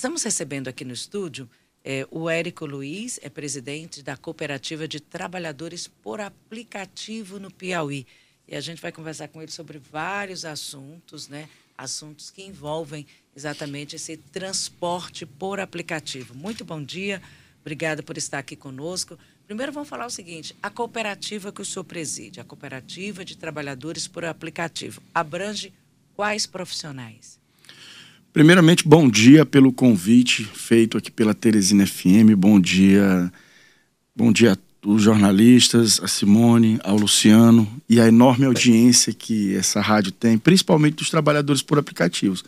Estamos recebendo aqui no estúdio é, o Érico Luiz, é presidente da Cooperativa de Trabalhadores por Aplicativo no Piauí. E a gente vai conversar com ele sobre vários assuntos, né? Assuntos que envolvem exatamente esse transporte por aplicativo. Muito bom dia, obrigada por estar aqui conosco. Primeiro vamos falar o seguinte: a cooperativa que o senhor preside, a Cooperativa de Trabalhadores por Aplicativo, abrange quais profissionais? Primeiramente, bom dia pelo convite feito aqui pela Teresina FM. Bom dia, bom dia os jornalistas, a Simone, ao Luciano e a enorme audiência que essa rádio tem, principalmente dos trabalhadores por aplicativos.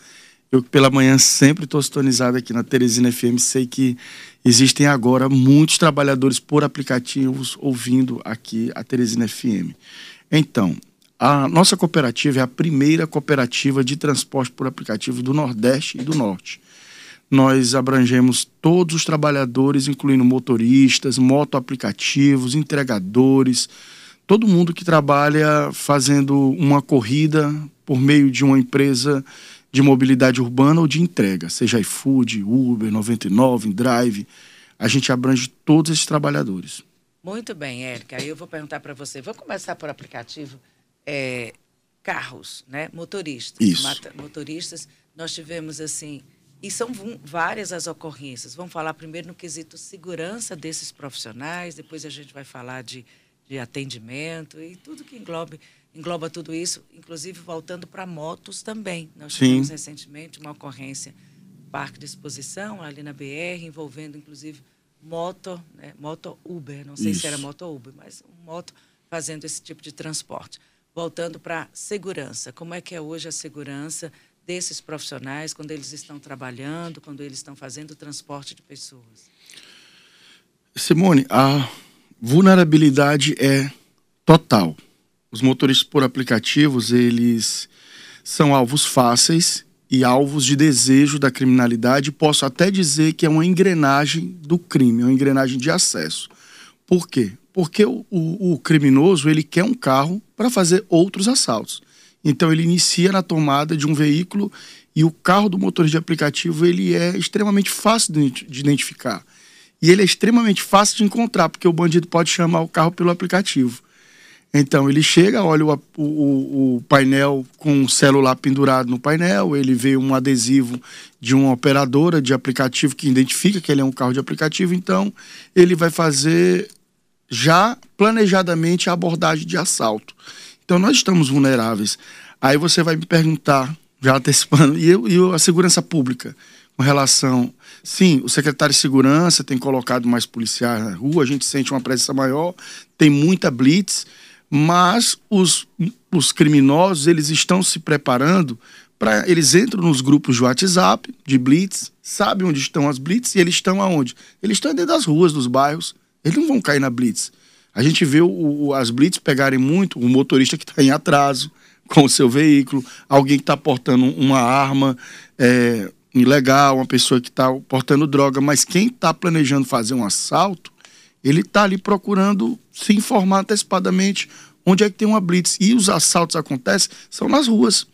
Eu pela manhã sempre estou sintonizado aqui na Teresina FM, sei que existem agora muitos trabalhadores por aplicativos ouvindo aqui a Teresina FM. Então, a nossa cooperativa é a primeira cooperativa de transporte por aplicativo do Nordeste e do Norte. Nós abrangemos todos os trabalhadores, incluindo motoristas, motoaplicativos, entregadores, todo mundo que trabalha fazendo uma corrida por meio de uma empresa de mobilidade urbana ou de entrega, seja iFood, Uber, 99, Drive. A gente abrange todos esses trabalhadores. Muito bem, Érica. Eu vou perguntar para você. Vou começar por aplicativo é, carros, né? Motoristas. Isso. Motoristas. Nós tivemos assim. E são várias as ocorrências. Vamos falar primeiro no quesito segurança desses profissionais, depois a gente vai falar de, de atendimento e tudo que englobe, engloba tudo isso, inclusive voltando para motos também. Nós tivemos Sim. recentemente uma ocorrência, parque de exposição ali na BR, envolvendo inclusive moto, né, moto Uber, não sei isso. se era moto Uber, mas moto fazendo esse tipo de transporte voltando para segurança. Como é que é hoje a segurança desses profissionais quando eles estão trabalhando, quando eles estão fazendo o transporte de pessoas? Simone, a vulnerabilidade é total. Os motoristas por aplicativos, eles são alvos fáceis e alvos de desejo da criminalidade. Posso até dizer que é uma engrenagem do crime, uma engrenagem de acesso. Por quê? Porque o, o, o criminoso ele quer um carro para fazer outros assaltos. Então ele inicia na tomada de um veículo e o carro do motorista de aplicativo ele é extremamente fácil de, de identificar. E ele é extremamente fácil de encontrar, porque o bandido pode chamar o carro pelo aplicativo. Então ele chega, olha o, o, o, painel com o celular pendurado no painel, ele vê um adesivo de uma operadora de aplicativo que identifica que ele é um carro de aplicativo, então ele vai fazer já planejadamente a abordagem de assalto. Então nós estamos vulneráveis. Aí você vai me perguntar, já antecipando, e, eu, e a segurança pública com relação. Sim, o secretário de segurança tem colocado mais policiais na rua, a gente sente uma presença maior, tem muita blitz, mas os, os criminosos eles estão se preparando para eles entram nos grupos de WhatsApp de blitz, sabem onde estão as blitz e eles estão aonde? Eles estão dentro das ruas, dos bairros. Eles não vão cair na blitz. A gente vê o, o, as blitz pegarem muito o motorista que está em atraso com o seu veículo, alguém que está portando uma arma é, ilegal, uma pessoa que está portando droga, mas quem está planejando fazer um assalto, ele está ali procurando se informar antecipadamente onde é que tem uma blitz. E os assaltos acontecem são nas ruas.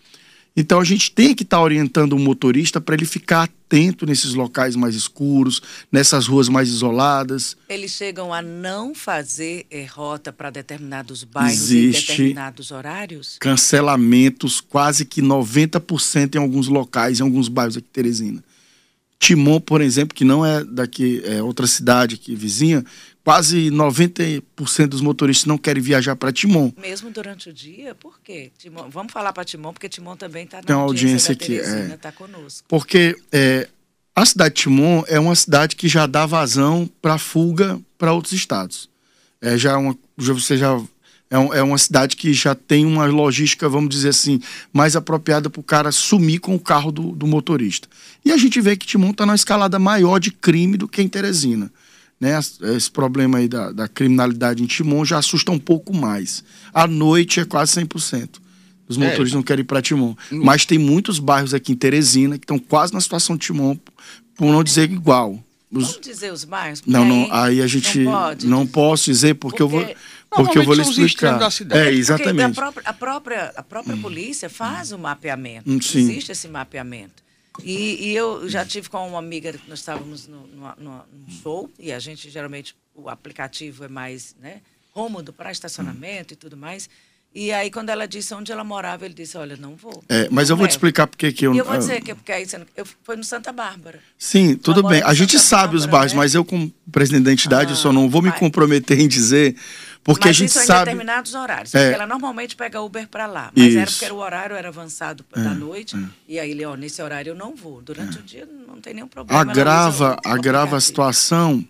Então a gente tem que estar tá orientando o motorista para ele ficar atento nesses locais mais escuros, nessas ruas mais isoladas. Eles chegam a não fazer é, rota para determinados bairros Existe em determinados horários? Cancelamentos, quase que 90% em alguns locais, em alguns bairros aqui de Teresina. Timon, por exemplo, que não é daqui, é outra cidade aqui vizinha, quase 90% dos motoristas não querem viajar para Timon. Mesmo durante o dia? Por quê? Timon, vamos falar para Timon, porque Timon também está na Tem uma audiência, audiência aqui. É, tá conosco. Porque é, a cidade de Timon é uma cidade que já dá vazão para fuga para outros estados. É já uma, você já é, um, é, uma cidade que já tem uma logística, vamos dizer assim, mais apropriada para o cara sumir com o carro do, do motorista. E a gente vê que Timon está numa escalada maior de crime do que em Teresina né, esse problema aí da, da criminalidade em Timon já assusta um pouco mais. À noite é quase 100%. Os é. motoristas é. não querem ir para Timon. Hum. Mas tem muitos bairros aqui em Teresina que estão quase na situação de Timon, por não dizer igual. Os... Vamos dizer os bairros? Não, não, aí a gente não, pode, não posso dizer porque, porque... eu vou porque eu vou lhe explicar. É, exatamente. A própria, a própria, a própria hum. polícia faz o mapeamento. Hum, sim. Existe esse mapeamento. E, e, eu já tive com uma amiga, nós estávamos no, no, no, show, e a gente geralmente, o aplicativo é mais né, cômodo para estacionamento e tudo mais. E aí, quando ela disse onde ela morava, ele disse: Olha, não vou. É, mas não eu vou te explicar porque que eu. E eu vou dizer que porque aí você, eu foi no Santa Bárbara. Sim, tudo bem. A gente Santa sabe Bárbara, os bairros, né? mas eu, como presidente da entidade, ah, eu só não vou me comprometer em dizer. Porque mas a gente isso sabe. em determinados horários. É. Porque ela normalmente pega Uber para lá. Mas isso. era porque o horário era avançado é. da noite. É. E aí ele, ó, nesse horário eu não vou. Durante é. o dia não tem nenhum problema. Agrava, agrava a situação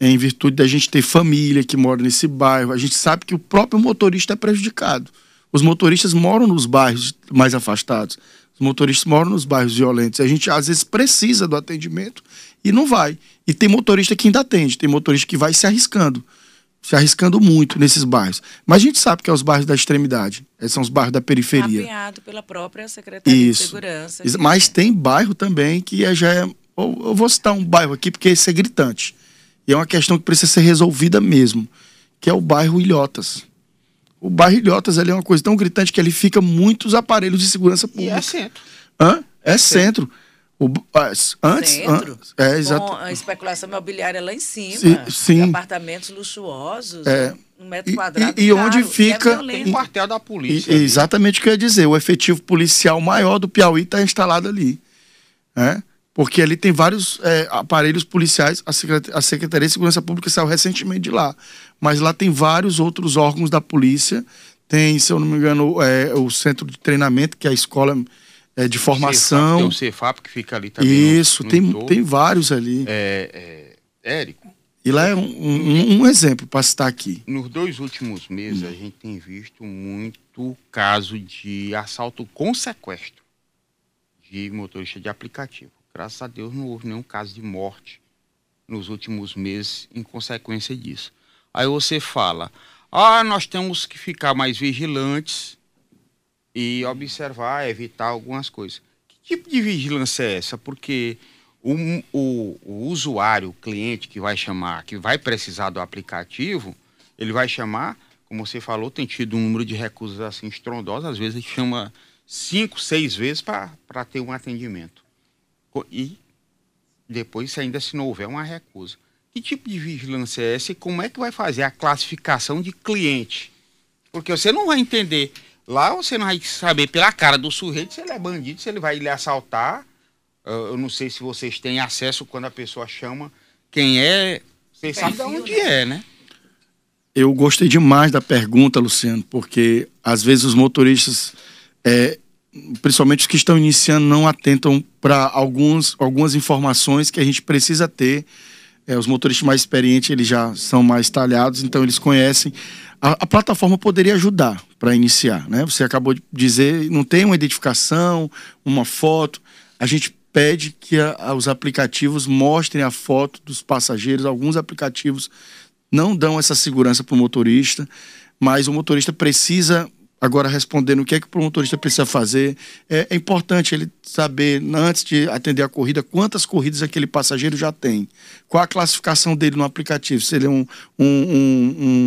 em virtude da gente ter família que mora nesse bairro. A gente sabe que o próprio motorista é prejudicado. Os motoristas moram nos bairros mais afastados. Os motoristas moram nos bairros violentos. A gente, às vezes, precisa do atendimento e não vai. E tem motorista que ainda atende, tem motorista que vai se arriscando. Se arriscando muito nesses bairros. Mas a gente sabe que é os bairros da extremidade. Esses são os bairros da periferia. Apanhado pela própria Secretaria Isso. de Segurança. Mas tem bairro também que é, já é. Eu vou citar um bairro aqui porque esse é gritante. E é uma questão que precisa ser resolvida mesmo. Que é o bairro Ilhotas o bairro Ilhotas ali é uma coisa tão gritante que ali fica muitos aparelhos de segurança pública. E é centro. Hã? É centro. O, antes, Centro, an, é, exato. Com a especulação imobiliária lá em cima. Sim. sim. Apartamentos luxuosos, é. um metro quadrado. E, e onde fica. É tem quartel da polícia. E, exatamente o que eu ia dizer. O efetivo policial maior do Piauí está instalado ali. É? Porque ali tem vários é, aparelhos policiais. A Secretaria, a Secretaria de Segurança Pública saiu recentemente de lá. Mas lá tem vários outros órgãos da polícia. Tem, se eu não me engano, é, o centro de treinamento, que é a escola é, de formação. tem o Cefap que fica ali também. Isso, no, no tem, tem vários ali. É, é, Érico. E lá é um, um, um exemplo para citar aqui. Nos dois últimos meses, hum. a gente tem visto muito caso de assalto com sequestro de motorista de aplicativo. Graças a Deus não houve nenhum caso de morte nos últimos meses em consequência disso. Aí você fala: ah, nós temos que ficar mais vigilantes e observar, evitar algumas coisas. Que tipo de vigilância é essa? Porque o, o, o usuário, o cliente que vai chamar, que vai precisar do aplicativo, ele vai chamar, como você falou, tem tido um número de recusas assim estrondosos, às vezes ele chama cinco, seis vezes para ter um atendimento. E depois, se ainda se não houver uma recusa. Que tipo de vigilância é essa e como é que vai fazer a classificação de cliente? Porque você não vai entender. Lá você não vai saber pela cara do sujeito se ele é bandido, se ele vai lhe assaltar. Eu não sei se vocês têm acesso quando a pessoa chama quem é. Vocês sabem de onde é, né? Eu gostei demais da pergunta, Luciano, porque às vezes os motoristas é, principalmente os que estão iniciando, não atentam para algumas informações que a gente precisa ter. É, os motoristas mais experientes eles já são mais talhados, então eles conhecem. A, a plataforma poderia ajudar para iniciar, né? Você acabou de dizer, não tem uma identificação, uma foto. A gente pede que a, a, os aplicativos mostrem a foto dos passageiros. Alguns aplicativos não dão essa segurança para o motorista, mas o motorista precisa Agora, respondendo o que é que o motorista precisa fazer, é, é, importante ele saber, antes de atender a corrida, quantas corridas aquele passageiro já tem. Qual a classificação dele no aplicativo. Se ele é um, um,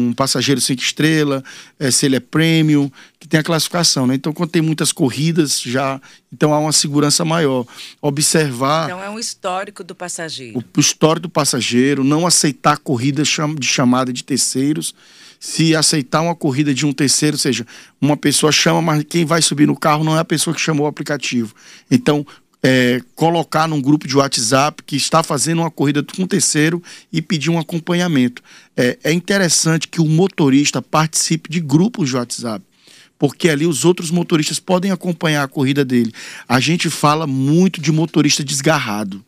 um, passageiro cinco estrelas, é, se ele é prêmio, que tem a classificação. Né? Então, quando tem muitas corridas, já então há uma segurança maior. Observar. Então, é um histórico do passageiro. O, o histórico do passageiro, não aceitar corridas de chamada de terceiros se aceitar uma corrida de um terceiro, ou seja, uma pessoa chama, mas quem vai subir no carro não é a pessoa que chamou o aplicativo. Então, é, colocar num grupo de WhatsApp que está fazendo uma corrida com um terceiro e pedir um acompanhamento. É, é interessante que o motorista participe de grupos de WhatsApp porque ali os outros motoristas podem acompanhar a corrida dele. A gente fala muito de motorista desgarrado.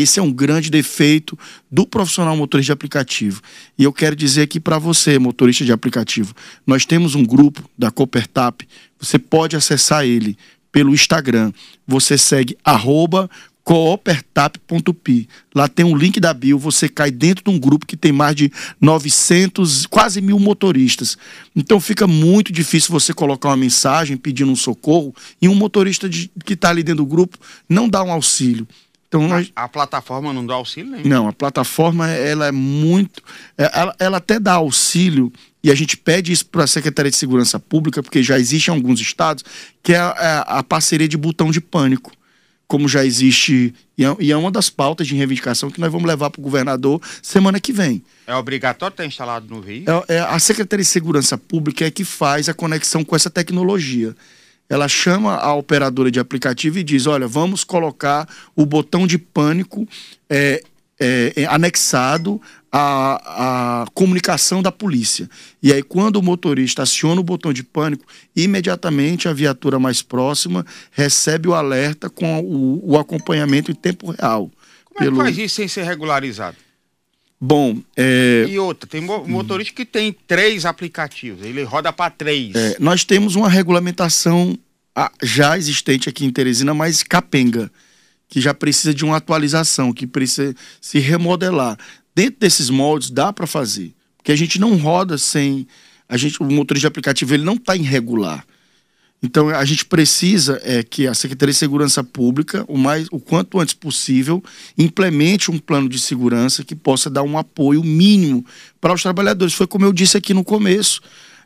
Esse é um grande defeito do profissional motorista de aplicativo. E eu quero dizer aqui para você, motorista de aplicativo, nós temos um grupo da Coopertap, você pode acessar ele pelo Instagram. Você segue arroba coopertap.pi. Lá tem um link da bio, você cai dentro de um grupo que tem mais de 900, quase mil motoristas. Então fica muito difícil você colocar uma mensagem pedindo um socorro e um motorista de, que está ali dentro do grupo não dá um auxílio. Então, nós... a, plataforma não dá auxílio nenhum? Não, a plataforma ela é muito. É, ela, ela até dá auxílio, e a gente pede isso para a Secretaria de Segurança Pública, porque já existe em alguns estados, que é a, é a parceria de botão de pânico. como já existe, e é, e é uma das pautas de reivindicação que nós vamos levar para o governador semana que vem. É obrigatório estar instalado no veículo? É, é, a Secretaria de Segurança Pública é que faz a conexão com essa tecnologia. Ela chama a operadora de aplicativo e diz: olha, vamos colocar o botão de pânico é, é, é anexado à, à comunicação da polícia. E aí, quando o motorista aciona o botão de pânico, imediatamente a viatura mais próxima recebe o alerta com o, o acompanhamento em tempo real. Como pelo... é que faz isso sem ser regularizado? Bom, é... E outra, tem motorista que tem três aplicativos, ele roda para três. É, nós temos uma regulamentação já existente aqui em Teresina, mas capenga, que já precisa de uma atualização, que precisa se remodelar. Dentro desses moldes dá para fazer, porque a gente não roda sem a gente, o motorista de aplicativo ele não está irregular. Então a gente precisa é que a Secretaria de Segurança Pública, o mais, o quanto antes possível, implemente um plano de segurança que possa dar um apoio mínimo para os trabalhadores. Foi como eu disse aqui no começo.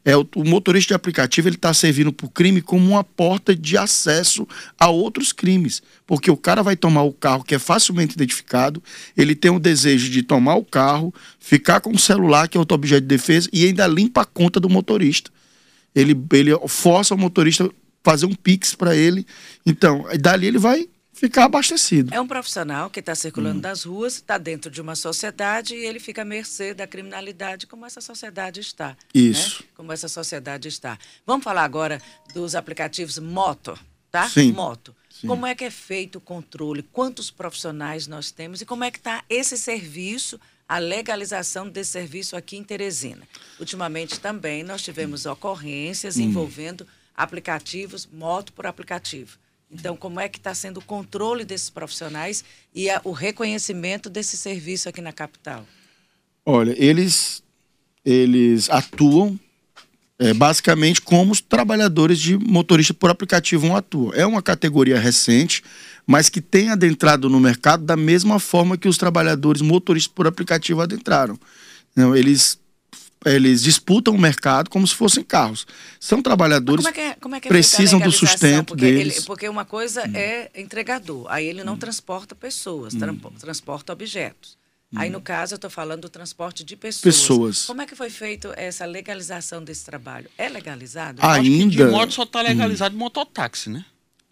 É, o, o motorista de aplicativo ele está servindo para o crime como uma porta de acesso a outros crimes. Porque o cara vai tomar o carro que é facilmente identificado, ele tem o desejo de tomar o carro, ficar com o celular, que é outro objeto de defesa, e ainda limpa a conta do motorista ele, ele força o motorista fazer um pix para ele. Então, dali ele vai ficar abastecido. É um profissional que está circulando hum. das ruas, está dentro de uma sociedade e ele fica à mercê da criminalidade, como essa sociedade está. Né? Isso. Né? Como essa sociedade está. Vamos falar agora dos aplicativos moto, tá? Sim. Moto. Sim. Como é que é feito o controle? Quantos profissionais nós temos e como é que está esse serviço a legalização desse serviço aqui em Teresina. Ultimamente também nós tivemos ocorrências hum. envolvendo aplicativos, moto por aplicativo. Então, como é que está sendo o controle desses profissionais e a, o reconhecimento desse serviço aqui na capital? Olha, eles, eles atuam é, basicamente como os trabalhadores de motorista por aplicativo atuam. É uma categoria recente, mas que tem adentrado no mercado da mesma forma que os trabalhadores motoristas por aplicativo adentraram. Não, eles eles disputam o mercado como se fossem carros. São trabalhadores que é, é que é precisam do sustento porque deles. Ele, porque uma coisa hum. é entregador, aí ele não hum. transporta pessoas, hum. transporta objetos. Aí, no caso, eu estou falando do transporte de pessoas. Pessoas. Como é que foi feito essa legalização desse trabalho? É legalizado? Ainda. de moto só está legalizado hum. mototáxi, né?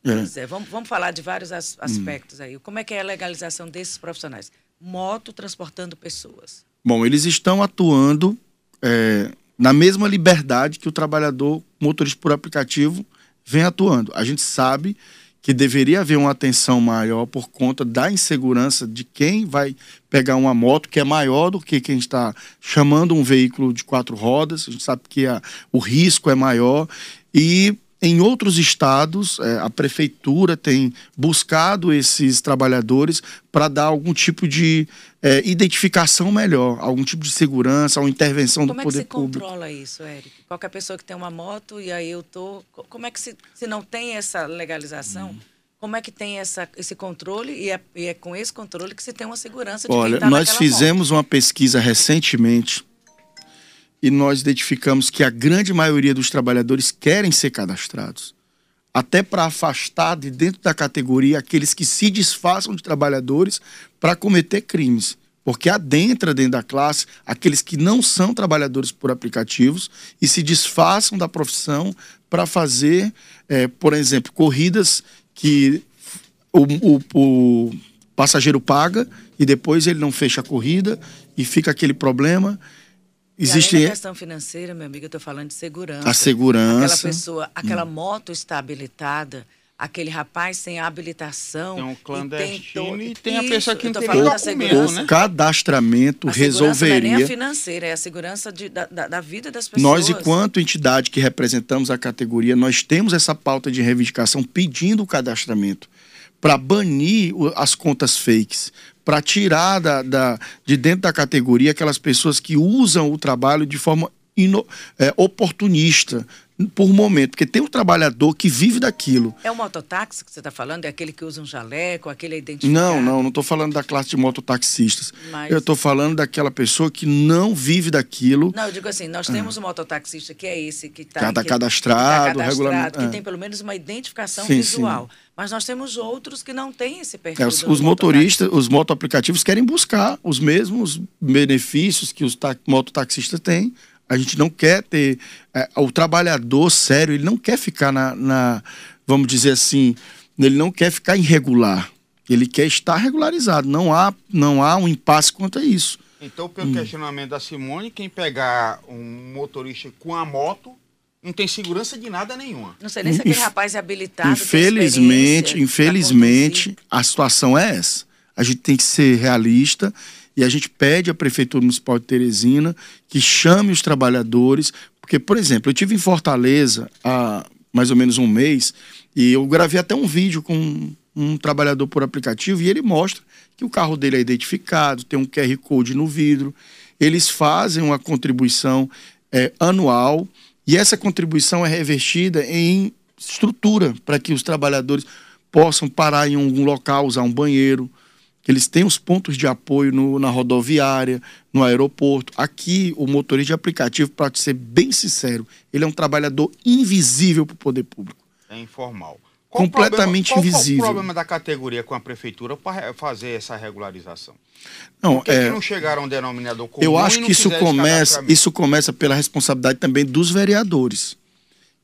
É. Pois é, vamos, vamos falar de vários as, aspectos hum. aí. Como é que é a legalização desses profissionais? Moto transportando pessoas. Bom, eles estão atuando é, na mesma liberdade que o trabalhador motorista por aplicativo vem atuando. A gente sabe que deveria haver uma atenção maior por conta da insegurança de quem vai pegar uma moto que é maior do que quem está chamando um veículo de quatro rodas. A gente sabe que a, o risco é maior e em outros estados, é, a prefeitura tem buscado esses trabalhadores para dar algum tipo de é, identificação melhor, algum tipo de segurança, uma intervenção como do poder público. Como é que se controla isso, Eric? Qualquer pessoa que tem uma moto e aí eu tô, como é que se, se não tem essa legalização? Hum. Como é que tem essa, esse controle e é, e é com esse controle que se tem uma segurança de Olha, quem tá nós fizemos moto. uma pesquisa recentemente e nós identificamos que a grande maioria dos trabalhadores querem ser cadastrados. Até para afastar de dentro da categoria aqueles que se disfarçam de trabalhadores para cometer crimes. Porque adentra dentro da classe aqueles que não são trabalhadores por aplicativos e se disfarçam da profissão para fazer, é, por exemplo, corridas que o, o, o passageiro paga e depois ele não fecha a corrida e fica aquele problema. Existe e questão financeira, meu amigo, eu estou falando de segurança. A segurança. Aquela pessoa, aquela hum. moto está habilitada, aquele rapaz sem habilitação. Tem um clandestino e tem, to... e tem a pessoa que não tem documento, né? cadastramento a resolveria. Não é nem a financeira, é a segurança de, da, da, vida das pessoas. Nós, enquanto entidade que representamos a categoria, nós temos essa pauta de reivindicação pedindo o cadastramento para banir as contas fakes, para tirar da, da, de dentro da categoria aquelas pessoas que usam o trabalho de forma ino, é, oportunista, por momento, porque tem um trabalhador que vive daquilo. É o mototáxi que você está falando? É aquele que usa um jaleco, aquele identificado? Não, não, não estou falando da classe de mototaxistas. Mas... Eu estou falando daquela pessoa que não vive daquilo. Não, eu digo assim, nós temos um mototaxista que é esse que está tá cadastrado, tá cadastrado que é. tem pelo menos uma identificação sim, visual. Sim. Mas nós temos outros que não têm esse perfil. É, os, os motoristas, os motoaplicativos querem buscar os mesmos benefícios que os mototaxistas têm. A gente não quer ter. É, o trabalhador sério, ele não quer ficar na, na. Vamos dizer assim, ele não quer ficar irregular. Ele quer estar regularizado. Não há, não há um impasse quanto a isso. Então, pelo hum. questionamento da Simone, quem pegar um motorista com a moto não tem segurança de nada nenhuma. Não sei nem se aquele Inf rapaz é habilitado. Infelizmente, infelizmente, a situação é essa. A gente tem que ser realista e a gente pede à Prefeitura Municipal de Teresina que chame os trabalhadores, porque, por exemplo, eu tive em Fortaleza há mais ou menos um mês e eu gravei até um vídeo com um trabalhador por aplicativo e ele mostra que o carro dele é identificado, tem um QR Code no vidro. Eles fazem uma contribuição é, anual e essa contribuição é revestida em estrutura para que os trabalhadores possam parar em algum local, usar um banheiro, eles tenham os pontos de apoio no, na rodoviária, no aeroporto. Aqui, o motorista de aplicativo, para ser bem sincero, ele é um trabalhador invisível para o poder público. É informal. Qual completamente problema, invisível. Qual o problema da categoria com a prefeitura para fazer essa regularização? Não, Por que, é, que não chegaram a um denominador comum? Eu acho que isso começa, isso começa pela responsabilidade também dos vereadores,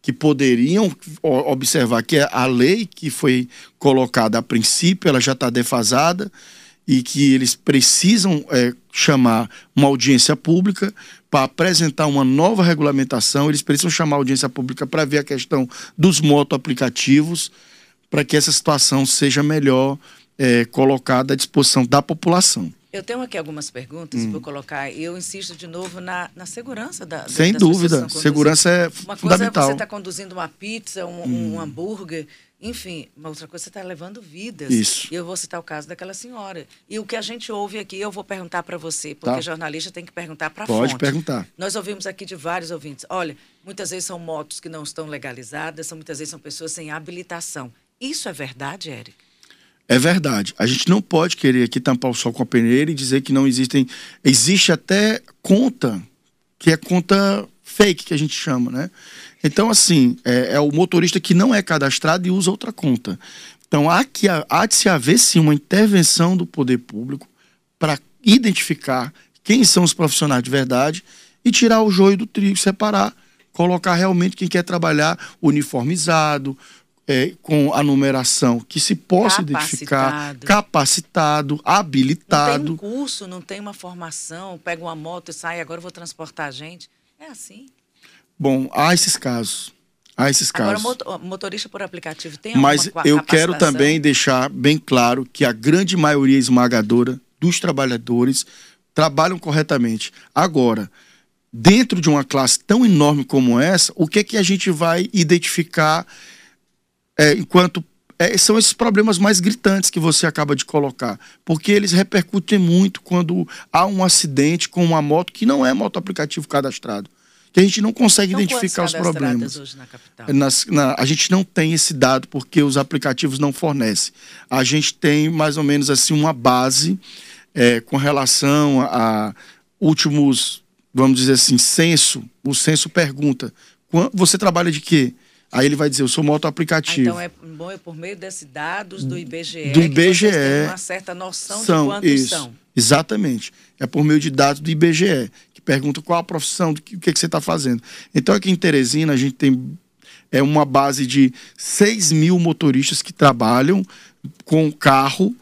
que poderiam observar que a lei que foi colocada a princípio, ela já está defasada e que eles precisam é, chamar uma audiência pública para apresentar uma nova regulamentação, eles precisam chamar a audiência pública para ver a questão dos motoaplicativos, para que essa situação seja melhor é, colocada à disposição da população. Eu tenho aqui algumas perguntas, hum. vou colocar. Eu insisto de novo na, na segurança da Sem das dúvida, segurança é uma fundamental. Uma coisa é você estar tá conduzindo uma pizza, um, hum. um hambúrguer, enfim, uma outra coisa, você está levando vidas. Isso. E eu vou citar o caso daquela senhora. E o que a gente ouve aqui, eu vou perguntar para você, porque tá. jornalista tem que perguntar para a fonte. Pode perguntar. Nós ouvimos aqui de vários ouvintes. Olha, muitas vezes são motos que não estão legalizadas, são, muitas vezes são pessoas sem habilitação. Isso é verdade, Eric? É verdade. A gente não pode querer aqui tampar o sol com a peneira e dizer que não existem. Existe até conta, que é conta fake, que a gente chama, né? Então, assim, é, é o motorista que não é cadastrado e usa outra conta. Então, há, que, há de se haver, sim, uma intervenção do poder público para identificar quem são os profissionais de verdade e tirar o joio do trigo, separar, colocar realmente quem quer trabalhar uniformizado, é, com a numeração que se possa capacitado. identificar, capacitado, habilitado. Não tem um curso, não tem uma formação, pega uma moto e sai, agora eu vou transportar gente. É assim. Bom, há esses casos. Há esses casos. Agora, motorista por aplicativo tem Mas eu quero também deixar bem claro que a grande maioria esmagadora dos trabalhadores trabalham corretamente. Agora, dentro de uma classe tão enorme como essa, o que é que a gente vai identificar é, enquanto é, são esses problemas mais gritantes que você acaba de colocar, porque eles repercutem muito quando há um acidente com uma moto que não é moto aplicativo cadastrado que a gente não consegue então, identificar os problemas. Hoje na capital? Nas, na, a gente não tem esse dado porque os aplicativos não fornecem. A gente tem mais ou menos assim uma base é, com relação a, a últimos, vamos dizer assim, censo. O censo pergunta: você trabalha de quê? Aí ele vai dizer, eu sou moto aplicativo. Ah, então é bom é por meio desses dados do IBGE. Do IBGE. Que uma certa noção são, de quantos isso, são. Exatamente. É por meio de dados do IBGE pergunta qual a profissão, do que, o que, que você está fazendo. Então aqui em Teresina a gente tem é uma base de 6 mil motoristas que trabalham com carro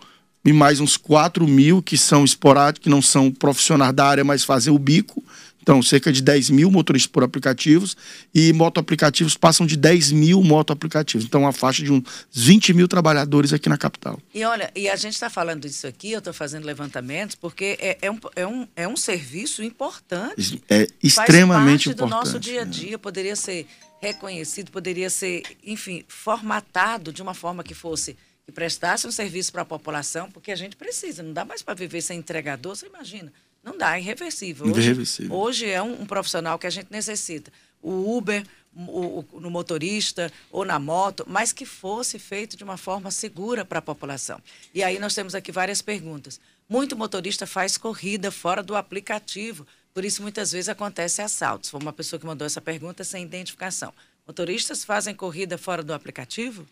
e mais uns 4 mil que são esporádicos, que não são profissionais da área, mas fazem o bico. Então, cerca de 10 mil motoristas por aplicativos e motoaplicativos passam de 10 mil motoaplicativos. Então, uma faixa de uns 20 mil trabalhadores aqui na capital. E olha, e a gente está falando disso aqui, eu estou fazendo levantamentos, porque é, é, um, é, um, é um serviço importante. É extremamente Faz parte importante. do nosso dia a dia, poderia ser reconhecido, poderia ser, enfim, formatado de uma forma que fosse que prestasse um serviço para a população, porque a gente precisa, não dá mais para viver sem entregador, você imagina. Não dá, é irreversível. Hoje, irreversível. hoje é um, um, profissional que a gente necessita. O Uber, o, no motorista ou na moto, mas que fosse feito de uma forma segura para a população. E aí nós temos aqui várias perguntas. Muito motorista faz corrida fora do aplicativo, por isso muitas vezes acontece assaltos. Foi uma pessoa que mandou essa pergunta sem identificação. Motoristas fazem corrida fora do aplicativo?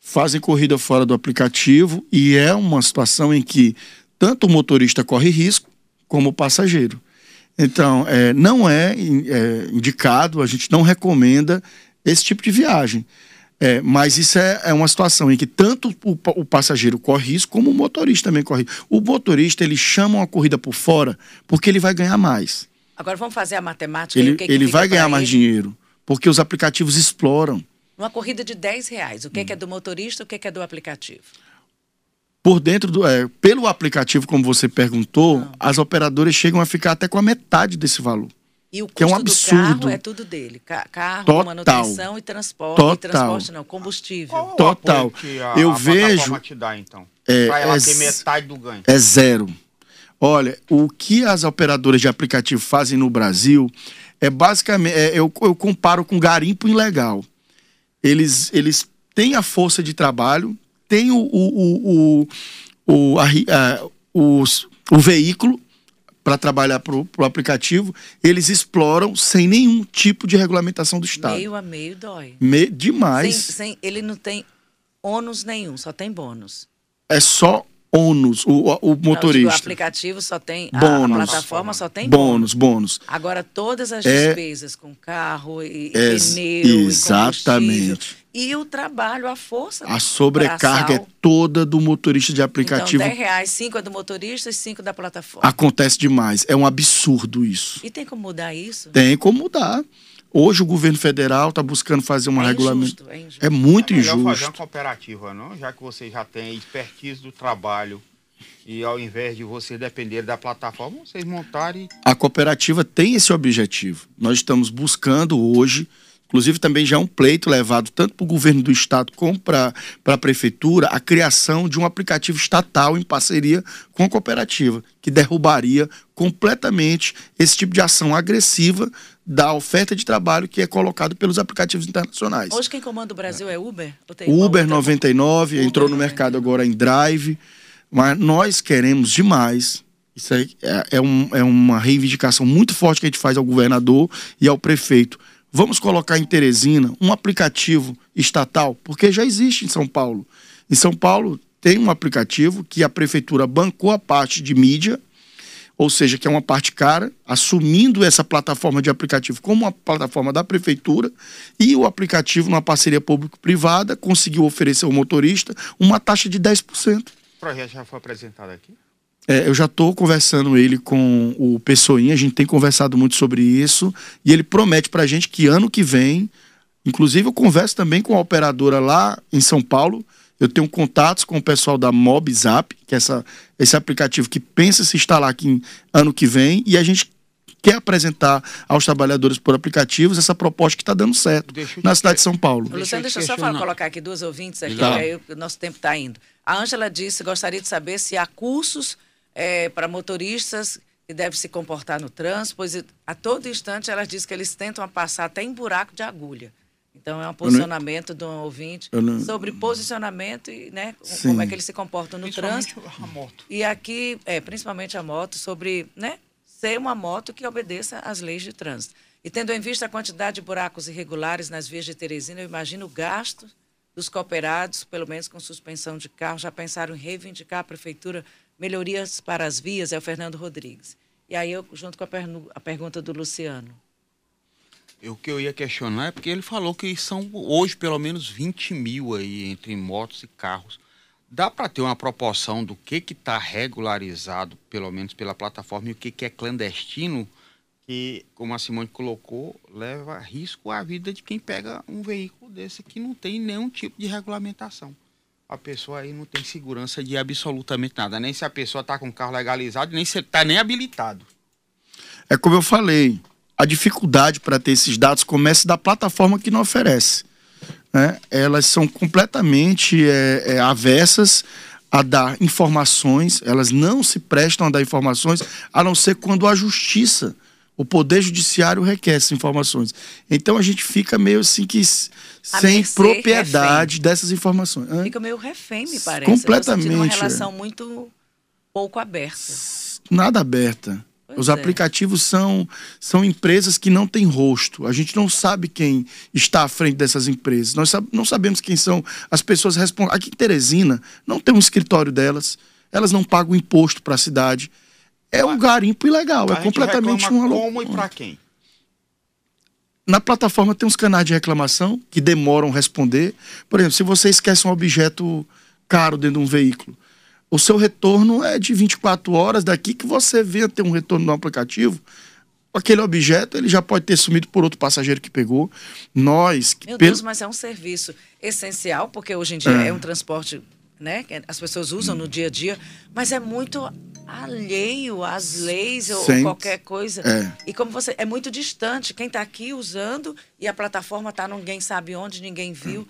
Fazem corrida fora do aplicativo e é uma situação em que tanto o motorista corre risco como o passageiro. Então, é, não é, é, indicado, a gente não recomenda esse tipo de viagem. É, mas isso é, é, uma situação em que tanto o, o, passageiro corre risco, como o motorista também corre risco. O motorista, ele chama uma corrida por fora porque ele vai ganhar mais. Agora vamos fazer a matemática. Ele, que ele que vai ganhar mais dinheiro, porque os aplicativos exploram. Uma corrida de 10 reais, o que, hum. que é do motorista, o que é do aplicativo? Por dentro do. É, pelo aplicativo, como você perguntou, Não. as operadoras chegam a ficar até com a metade desse valor. E o custo que é um absurdo. carro é tudo dele. Carro, Total. manutenção e transporte. Total. E transporte não, combustível. Qual Total. A, Eu a vejo. Te dá, então? É, pra ela é, ter metade do ganho. É zero. Olha, o que as operadoras de aplicativo fazem no Brasil é basicamente. É, eu, eu comparo com garimpo ilegal. Eles, eles têm a força de trabalho, tem o, o, o, o, a, a, os, o veículo para trabalhar para o aplicativo, eles exploram sem nenhum tipo de regulamentação do Estado. Meio a meio dói. Me, demais. Sem, sem, ele não tem ônus nenhum, só tem bônus. É só ônus, o, o motorista. Não, o aplicativo só tem, bônus, a plataforma só tem bônus. Bônus, Agora, todas as é, despesas com carro e, é, pneu Exatamente. E, o trabalho, a força. A sobrecarga é toda do motorista de aplicativo. Então, 10 reais, 5 é do motorista e 5 da plataforma. Acontece demais. É um absurdo isso. E tem como mudar isso? Tem como mudar. Hoje o governo federal está buscando fazer uma é regulamento. É, injusto. é muito é injusto. fazer uma cooperativa, não? Já que você já tem expertise do trabalho e ao invés de você depender da plataforma, vocês montarem. A cooperativa tem esse objetivo. Nós estamos buscando hoje Inclusive, também já é um pleito levado tanto para o governo do estado como para a prefeitura a criação de um aplicativo estatal em parceria com a cooperativa, que derrubaria completamente esse tipo de ação agressiva da oferta de trabalho que é colocado pelos aplicativos internacionais. Hoje quem comanda o Brasil é Uber? Uber 99, Uber entrou no mercado agora em Drive, mas nós queremos demais isso é, é, um, é uma reivindicação muito forte que a gente faz ao governador e ao prefeito Vamos colocar em Teresina um aplicativo estatal, porque já existe em São Paulo. Em São Paulo tem um aplicativo que a prefeitura bancou a parte de mídia, ou seja, que é uma parte cara, assumindo essa plataforma de aplicativo como uma plataforma da prefeitura, e o aplicativo, numa parceria público-privada, conseguiu oferecer ao motorista uma taxa de 10%. O projeto já foi apresentado aqui? É, eu já estou conversando ele com o Pessoinha, a gente tem conversado muito sobre isso, e ele promete para a gente que ano que vem, inclusive eu converso também com a operadora lá em São Paulo, eu tenho contatos com o pessoal da MobZap, que é essa, esse aplicativo que pensa se instalar aqui em, ano que vem, e a gente quer apresentar aos trabalhadores por aplicativos essa proposta que está dando certo na cidade de São Paulo. Luciano, deixa eu só falar, colocar aqui duas ouvintes aqui, tá. aí o nosso tempo está indo. A Ângela disse, gostaria de saber se há cursos é, para motoristas que devem se comportar no trânsito, pois a todo instante elas dizem que eles tentam passar até em buraco de agulha. Então é um posicionamento do ouvinte não... sobre posicionamento e né, como é que eles se comportam no trânsito. A moto. E aqui, é, principalmente a moto, sobre né, ser uma moto que obedeça às leis de trânsito. E tendo em vista a quantidade de buracos irregulares nas vias de Teresina, eu imagino o gasto dos cooperados, pelo menos com suspensão de carro, já pensaram em reivindicar a prefeitura melhorias para as vias, é o Fernando Rodrigues. E aí eu, junto com a, a pergunta do Luciano. O que eu ia questionar é porque ele falou que são hoje pelo menos 20 mil aí entre motos e carros. Dá para ter uma proporção do que está regularizado, pelo menos pela plataforma, e o que, que é clandestino, que, como a Simone colocou, leva risco à vida de quem pega um veículo desse que não tem nenhum tipo de regulamentação a pessoa aí não tem segurança de absolutamente nada. Nem se a pessoa está com o carro legalizado, nem se está nem habilitado. É como eu falei, a dificuldade para ter esses dados começa da plataforma que não oferece. Né? Elas são completamente é, é, avessas a dar informações, elas não se prestam a dar informações, a não ser quando a justiça O Poder Judiciário requer essas informações. Então a gente fica meio assim que sem mercê, propriedade refém. dessas informações. Hã? Fica meio refém, me parece. Completamente, tô sentindo uma é. relação muito pouco aberta. Nada aberta. Pois Os é. aplicativos são, são empresas que não têm rosto. A gente não sabe quem está à frente dessas empresas. Nós não sabemos quem são as pessoas responsáveis. Aqui em Teresina não tem um escritório delas. Elas não pagam imposto para a cidade. É um garimpo ilegal. A É completamente uma Como e loucura. pra quem? Na plataforma tem uns canais de reclamação que demoram a responder. Por exemplo, se você esquece um objeto caro dentro de um veículo, o seu retorno é de 24 horas daqui que você venha ter um retorno no aplicativo. Aquele objeto ele já pode ter sumido por outro passageiro que pegou. Nós, que Meu pelo- Deus, mas é um serviço essencial, porque hoje em dia É. é, um transporte né, que as pessoas usam no dia a dia, mas é muito alheio às leis ou Sem- qualquer coisa. É. E como você é muito distante, quem está aqui usando e a plataforma está ninguém sabe onde, ninguém viu.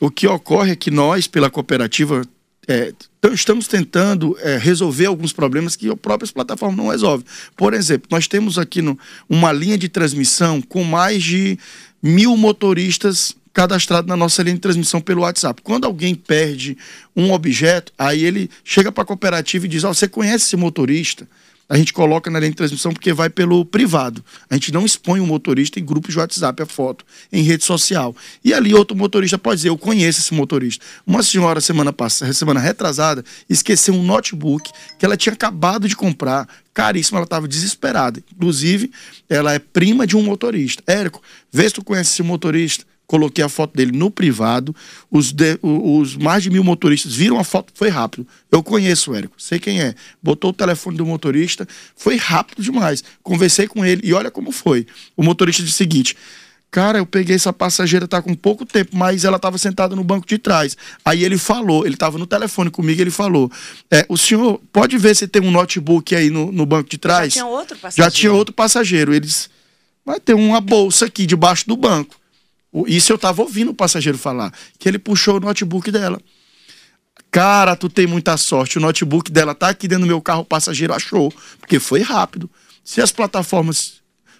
O que ocorre é que nós, pela cooperativa, é, estamos tentando é, resolver alguns problemas que a própria plataforma não resolve. Por exemplo, nós temos aqui no- uma linha de transmissão com mais de mil motoristas cadastrados na nossa linha de transmissão pelo WhatsApp. Quando alguém perde um objeto, aí ele chega para a cooperativa e diz: Ó, você conhece esse motorista? A gente coloca na linha de transmissão porque vai pelo privado. A gente não expõe o motorista em grupos de WhatsApp, a foto, em rede social. E ali outro motorista pode dizer, eu conheço esse motorista. Uma senhora, semana passada, semana retrasada, esqueceu um notebook que ela tinha acabado de comprar, caríssimo, ela estava desesperada. Inclusive, ela é prima de um motorista. Érico, vê se tu conhece esse motorista. Coloquei a foto dele no privado. Os, de- os mais de mil motoristas viram a foto, foi rápido. Eu conheço o Érico, sei quem é. Botou o telefone do motorista, foi rápido demais. Conversei com ele e olha como foi. O motorista disse o seguinte: Cara, eu peguei essa passageira, tá com pouco tempo, mas ela estava sentada no banco de trás. Aí ele falou, ele estava no telefone comigo, ele falou: é, O senhor pode ver se tem um notebook aí no, no banco de trás? Já tinha outro Já passageiro. tinha outro passageiro. Eles. Vai ter uma bolsa aqui debaixo do banco. Isso eu tava ouvindo o passageiro falar. Que ele puxou o notebook dela. Cara, tu tem muita sorte. O notebook dela tá aqui dentro do meu carro, o passageiro achou. Porque foi rápido. Se as plataformas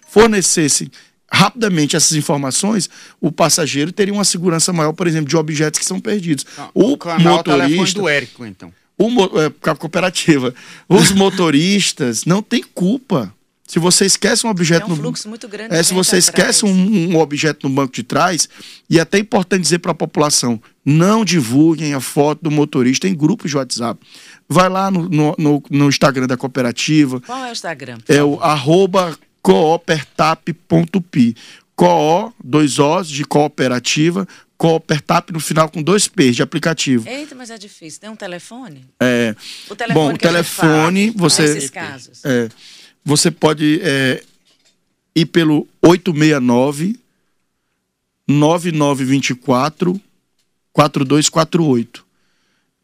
fornecessem rapidamente essas informações, o passageiro teria uma segurança maior, por exemplo, de objetos que são perdidos. o, o canal é o telefone motorista. do Érico, então. O é, cooperativa. Os motoristas não têm culpa. Se você esquece um objeto É um no fluxo muito grande. é, se você esquece um, um objeto no banco de trás, e é até importante dizer para a população: não divulguem a foto do motorista em grupos de WhatsApp. Vai lá no, no, no- no Instagram da cooperativa, Qual é o Instagram? é o arroba coopertap.pi. Co, dois Os de cooperativa, coopertap no final com dois P's de aplicativo. Eita, mas é difícil. Tem um telefone? É, O telefone Bom, o telefone, você- Nesses casos. É, você pode é, ir pelo 869 9924 4248.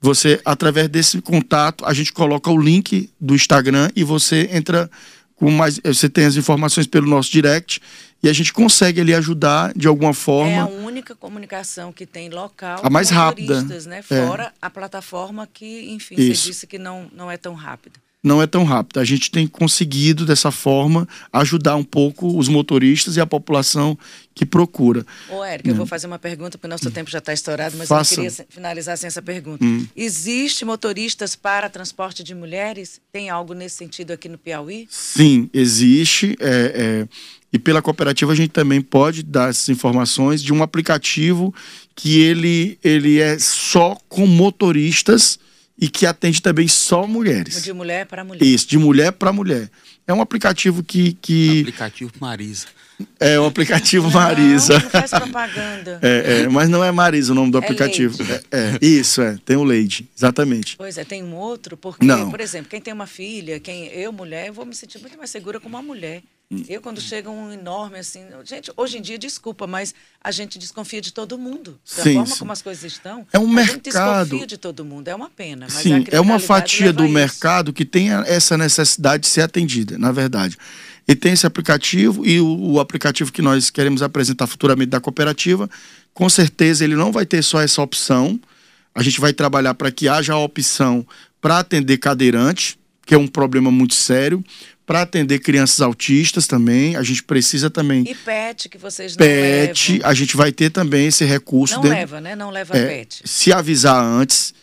Você, através desse contato, a gente coloca o link do Instagram e você entra com mais. Você tem as informações pelo nosso direct e a gente consegue ali ajudar de alguma É a forma. única comunicação que tem local. A mais rápida. motoristas, Né? É. Fora a plataforma que, enfim, Isso. você disse que não, não é tão rápida. Não é tão rápido. A gente tem conseguido, dessa forma, ajudar um pouco os motoristas e a população que procura. Ô, Érica, eu vou fazer uma pergunta, porque o nosso tempo já está estourado, mas Hum. Faça. eu queria finalizar sem essa pergunta. Hum. Existe motoristas para transporte de mulheres? Tem algo nesse sentido aqui no Piauí? Sim, existe. é, é, e pela cooperativa a gente também pode dar essas informações de um aplicativo que ele, ele é só com motoristas e que atende também só mulheres. De mulher para mulher. Isso, de mulher para mulher. É um aplicativo que, que Aplicativo Marisa. é o aplicativo Não, Marisa. Não faz propaganda. É, é, mas não é Marisa o nome do É aplicativo. É, é, isso, é. Tem o Leide, exatamente. Pois é, tem um outro, porque, Não. por exemplo, quem tem uma filha, quem eu, mulher, eu vou me sentir muito mais segura como uma mulher. Eu, quando chega um enorme assim. Gente, hoje em dia, desculpa, mas a gente desconfia de todo mundo. Da Sim, forma sim. como as coisas estão. É um a gente mercado. desconfia de todo mundo. É uma pena. Sim, é uma fatia do mercado que tem essa necessidade de ser atendida, na verdade. E tem esse aplicativo, e o, o aplicativo que nós queremos apresentar futuramente da cooperativa, com certeza ele não vai ter só essa opção. A gente vai trabalhar para que haja a opção para atender cadeirante, que é um problema muito sério, para atender crianças autistas também. A gente precisa também. E PET, que vocês não PET, levam. a gente vai ter também esse recurso. Não dentro- leva, né? Não leva é, PET. se avisar antes.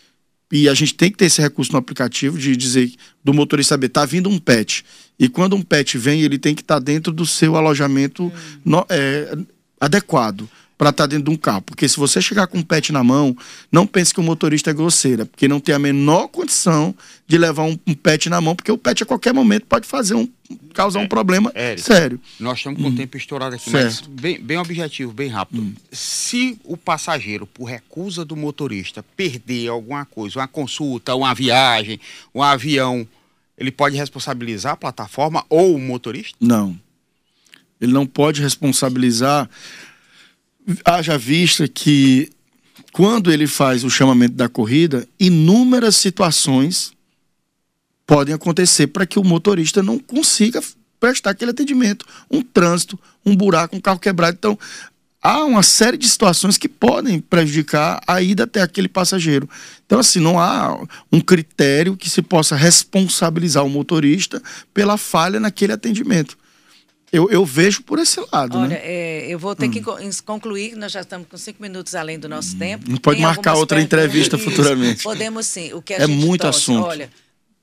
E a gente tem que ter esse recurso no aplicativo de dizer do motorista saber, tá vindo um pet. E quando um pet vem, ele tem que estar dentro do seu alojamento Hum. no- é, adequado para estar dentro de um carro. Porque se você chegar com um pet na mão, não pense que o motorista é grosseira, porque não tem a menor condição de levar um, um pet na mão, porque o pet a qualquer momento pode fazer um causar um problema Érico. sério. Nós estamos com o tempo estourado aqui, Hum. Certo. mas bem, bem objetivo, bem rápido. Se o passageiro, por recusa do motorista, perder alguma coisa, uma consulta, uma viagem, um avião, ele pode responsabilizar a plataforma ou o motorista? Não. Ele não pode responsabilizar. Haja vista que, quando ele faz o chamamento da corrida, inúmeras situações podem acontecer para que o motorista não consiga prestar aquele atendimento. Um trânsito, um buraco, um carro quebrado. Então, há uma série de situações que podem prejudicar a ida até aquele passageiro. Então, assim, não há um critério que se possa responsabilizar o motorista pela falha naquele atendimento. Eu, eu vejo por esse lado, Olha, né? é, eu vou ter que co- ins- concluir, nós já estamos com cinco minutos além do nosso tempo. Não pode Tem marcar outra entrevista Isso. futuramente. Podemos sim. O que a É gente muito torce, assunto. Olha,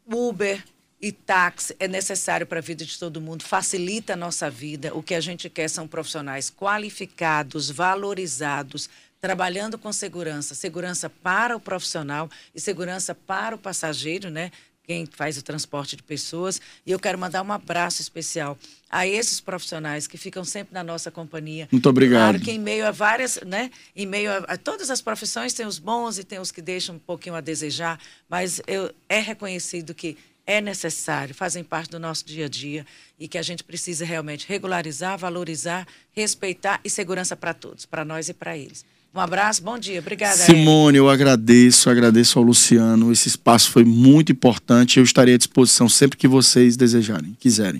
Uber e táxi é necessário para a vida de todo mundo, facilita a nossa vida. O que a gente quer são profissionais qualificados, valorizados, trabalhando com segurança, segurança para o profissional e segurança para o passageiro, né? Quem faz o transporte de pessoas. E eu quero mandar um abraço especial a esses profissionais que ficam sempre na nossa companhia. Muito obrigado. Claro que em meio a várias, né? Em meio a, a todas as profissões tem os bons e tem os que deixam um pouquinho a desejar, mas eu, é reconhecido que é necessário, fazem parte do nosso dia a dia e que a gente precisa realmente regularizar, valorizar, respeitar e segurança para todos, para nós e para eles. Um abraço, bom dia, obrigada. Simone, eu agradeço, agradeço ao Luciano. Esse espaço foi muito importante. Eu estarei à disposição sempre que vocês desejarem, quiserem.